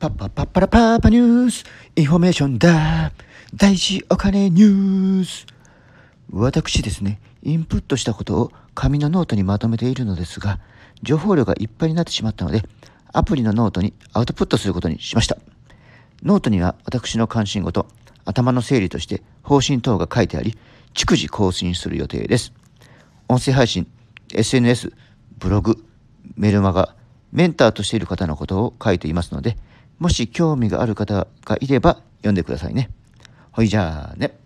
パッパッパッパラパーパニュースインフォメーションだ大事お金ニュース私ですね、インプットしたことを紙のノートにまとめているのですが、情報量がいっぱいになってしまったので、アプリのノートにアウトプットすることにしました。ノートには私の関心事、頭の整理として方針等が書いてあり、逐次更新する予定です。音声配信、SNS、ブログ、メルマガ、メンターとしている方のことを書いていますので、もし興味がある方がいれば読んでくださいね。ほいじゃあね。